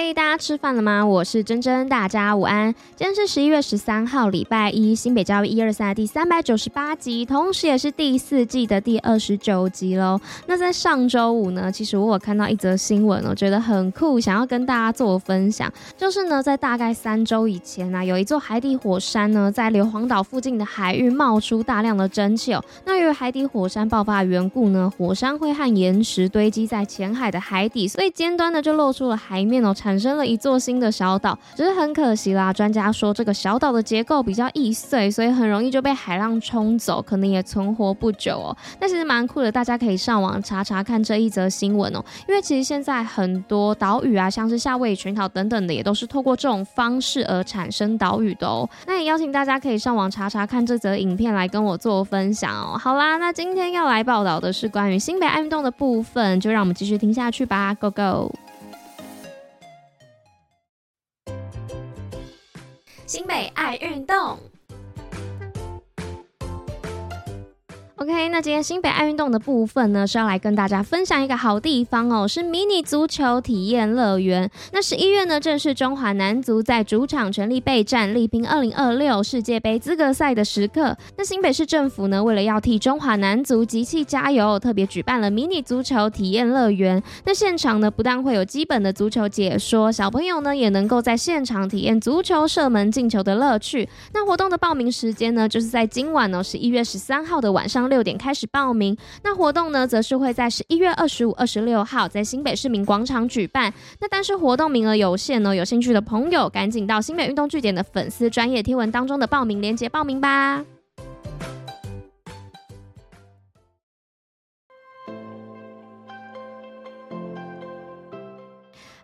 嘿大家吃饭了吗？我是珍珍，大家午安。今天是十一月十三号，礼拜一，新北教育一二三第三百九十八集，同时也是第四季的第二十九集喽。那在上周五呢，其实我有看到一则新闻，我觉得很酷，想要跟大家做分享。就是呢，在大概三周以前呢、有一座海底火山呢，在硫磺岛附近的海域冒出大量的蒸汽哦。那由于海底火山爆发的缘故呢，火山灰和岩石堆积在浅海的海底，所以尖端呢就露出了海面哦。产生了一座新的小岛，只是很可惜啦。专家说这个小岛的结构比较易碎，所以很容易就被海浪冲走，可能也存活不久哦。但其实蛮酷的，大家可以上网查查看这一则新闻哦。因为其实现在很多岛屿啊，像是夏威夷群岛等等的，也都是透过这种方式而产生岛屿的哦。那也邀请大家可以上网查查看这则影片来跟我做分享哦。好啦，那今天要来报道的是关于新北爱运动的部分，就让我们继续听下去吧，Go Go！新北爱运动。OK，那今天新北爱运动的部分呢，是要来跟大家分享一个好地方哦，是迷你足球体验乐园。那十一月呢，正是中华男足在主场全力备战，力拼二零二六世界杯资格赛的时刻。那新北市政府呢，为了要替中华男足集气加油，特别举办了迷你足球体验乐园。那现场呢，不但会有基本的足球解说，小朋友呢，也能够在现场体验足球射门进球的乐趣。那活动的报名时间呢，就是在今晚呢，十一月十三号的晚上。六点开始报名，那活动呢，则是会在十一月二十五、二十六号在新北市民广场举办。那但是活动名额有限呢，有兴趣的朋友赶紧到新北运动据点的粉丝专业贴文当中的报名链接报名吧。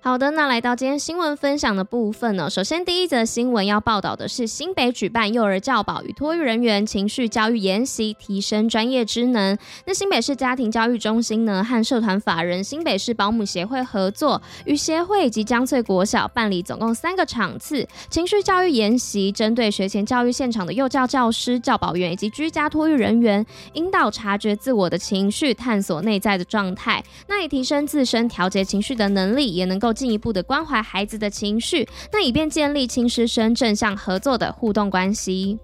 好的，那来到今天新闻分享的部分呢。首先，第一则新闻要报道的是新北举办幼儿教保与托育人员情绪教育研习，提升专业知能。那新北市家庭教育中心呢，和社团法人新北市保姆协会合作，与协会以及江翠国小办理总共三个场次情绪教育研习，针对学前教育现场的幼教教师、教保员以及居家托育人员，引导察觉自我的情绪，探索内在的状态，那以提升自身调节情绪的能力，也能够。进一步的关怀孩子的情绪，那以便建立亲师生正向合作的互动关系。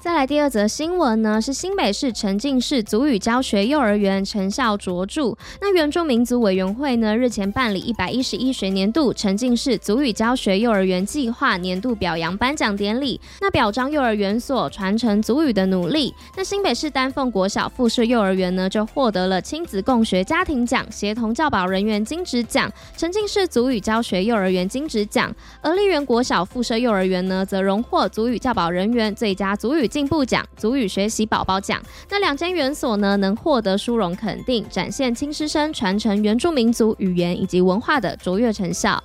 再来第二则新闻呢，是新北市沉浸式足语教学幼儿园成效卓著。那原住民族委员会呢，日前办理一百一十一学年度沉浸式足语教学幼儿园计划年度表扬颁奖典礼，那表彰幼儿园所传承足语的努力。那新北市丹凤国小附设幼儿园呢，就获得了亲子共学家庭奖、协同教保人员金职奖、沉浸式足语教学幼儿园金职奖。而丽园国小附设幼儿园呢，则荣获足语教保人员最佳足语进步奖、足语学习宝宝奖，那两间园所呢，能获得殊荣肯定，展现青师生传承原住民族语言以及文化的卓越成效。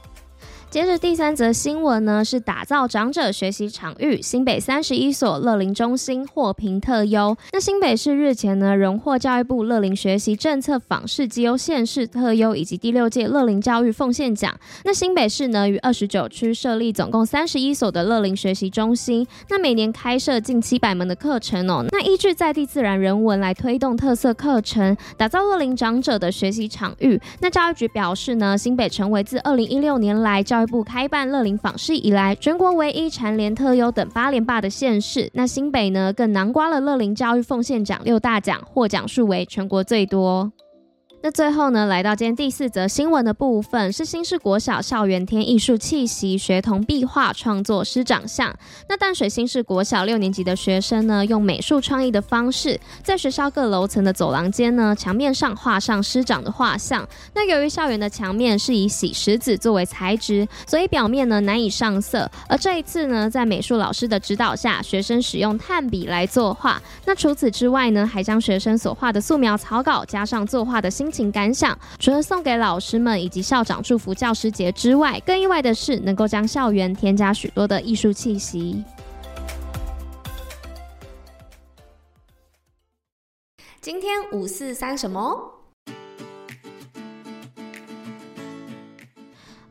接着第三则新闻呢，是打造长者学习场域，新北三十一所乐龄中心获评特优。那新北市日前呢，荣获教育部乐龄学习政策访视绩优县市特优以及第六届乐龄教育奉献奖。那新北市呢，于二十九区设立总共三十一所的乐龄学习中心，那每年开设近七百门的课程哦。那依据在地自然人文来推动特色课程，打造乐龄长者的学习场域。那教育局表示呢，新北成为自二零一六年来教育部开办乐龄访视以来，全国唯一蝉联特优等八连霸的县市。那新北呢，更囊括了乐龄教育奉献奖六大奖，获奖数为全国最多。那最后呢，来到今天第四则新闻的部分，是新市国小校园添艺术气息，学童壁画创作师长像。那淡水新市国小六年级的学生呢，用美术创意的方式，在学校各楼层的走廊间呢，墙面上画上师长的画像。那由于校园的墙面是以洗石子作为材质，所以表面呢难以上色。而这一次呢，在美术老师的指导下，学生使用炭笔来作画。那除此之外呢，还将学生所画的素描草稿加上作画的心情感想，除了送给老师们以及校长祝福教师节之外，更意外的是能够将校园添加许多的艺术气息。今天五四三什么？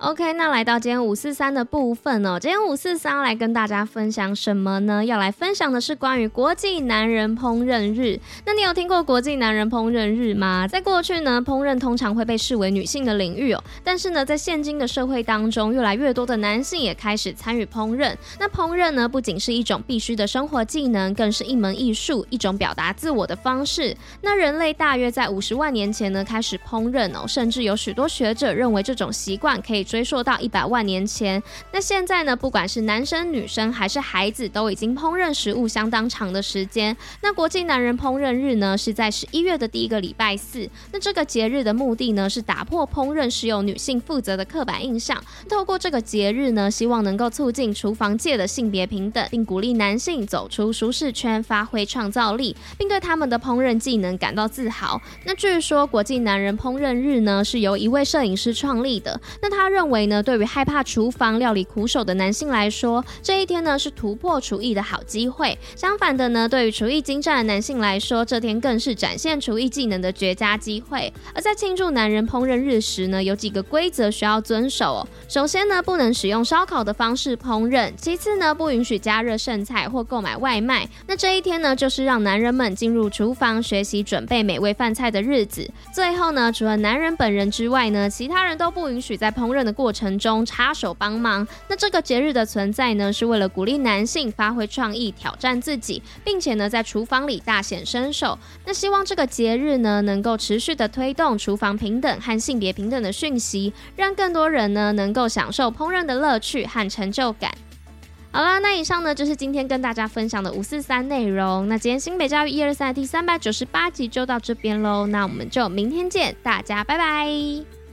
OK，那来到今天五四三的部分哦。今天五四三要来跟大家分享什么呢？要来分享的是关于国际男人烹饪日。那你有听过国际男人烹饪日吗？在过去呢，烹饪通常会被视为女性的领域哦。但是呢，在现今的社会当中，越来越多的男性也开始参与烹饪。那烹饪呢，不仅是一种必须的生活技能，更是一门艺术，一种表达自我的方式。那人类大约在五十万年前呢，开始烹饪哦，甚至有许多学者认为这种习惯可以。追溯到一百万年前，那现在呢，不管是男生、女生还是孩子，都已经烹饪食物相当长的时间。那国际男人烹饪日呢，是在十一月的第一个礼拜四。那这个节日的目的呢，是打破烹饪是由女性负责的刻板印象。透过这个节日呢，希望能够促进厨房界的性别平等，并鼓励男性走出舒适圈，发挥创造力，并对他们的烹饪技能感到自豪。那据说国际男人烹饪日呢，是由一位摄影师创立的。那他认认为呢，对于害怕厨房料理苦手的男性来说，这一天呢是突破厨艺的好机会。相反的呢，对于厨艺精湛的男性来说，这天更是展现厨艺技能的绝佳机会。而在庆祝男人烹饪日时呢，有几个规则需要遵守哦。首先呢，不能使用烧烤的方式烹饪；其次呢，不允许加热剩菜或购买外卖。那这一天呢，就是让男人们进入厨房学习准备美味饭菜的日子。最后呢，除了男人本人之外呢，其他人都不允许在烹饪的过程中插手帮忙，那这个节日的存在呢，是为了鼓励男性发挥创意、挑战自己，并且呢，在厨房里大显身手。那希望这个节日呢，能够持续的推动厨房平等和性别平等的讯息，让更多人呢，能够享受烹饪的乐趣和成就感。好啦，那以上呢，就是今天跟大家分享的五四三内容。那今天新北教育一二三第三百九十八集就到这边喽，那我们就明天见，大家拜拜。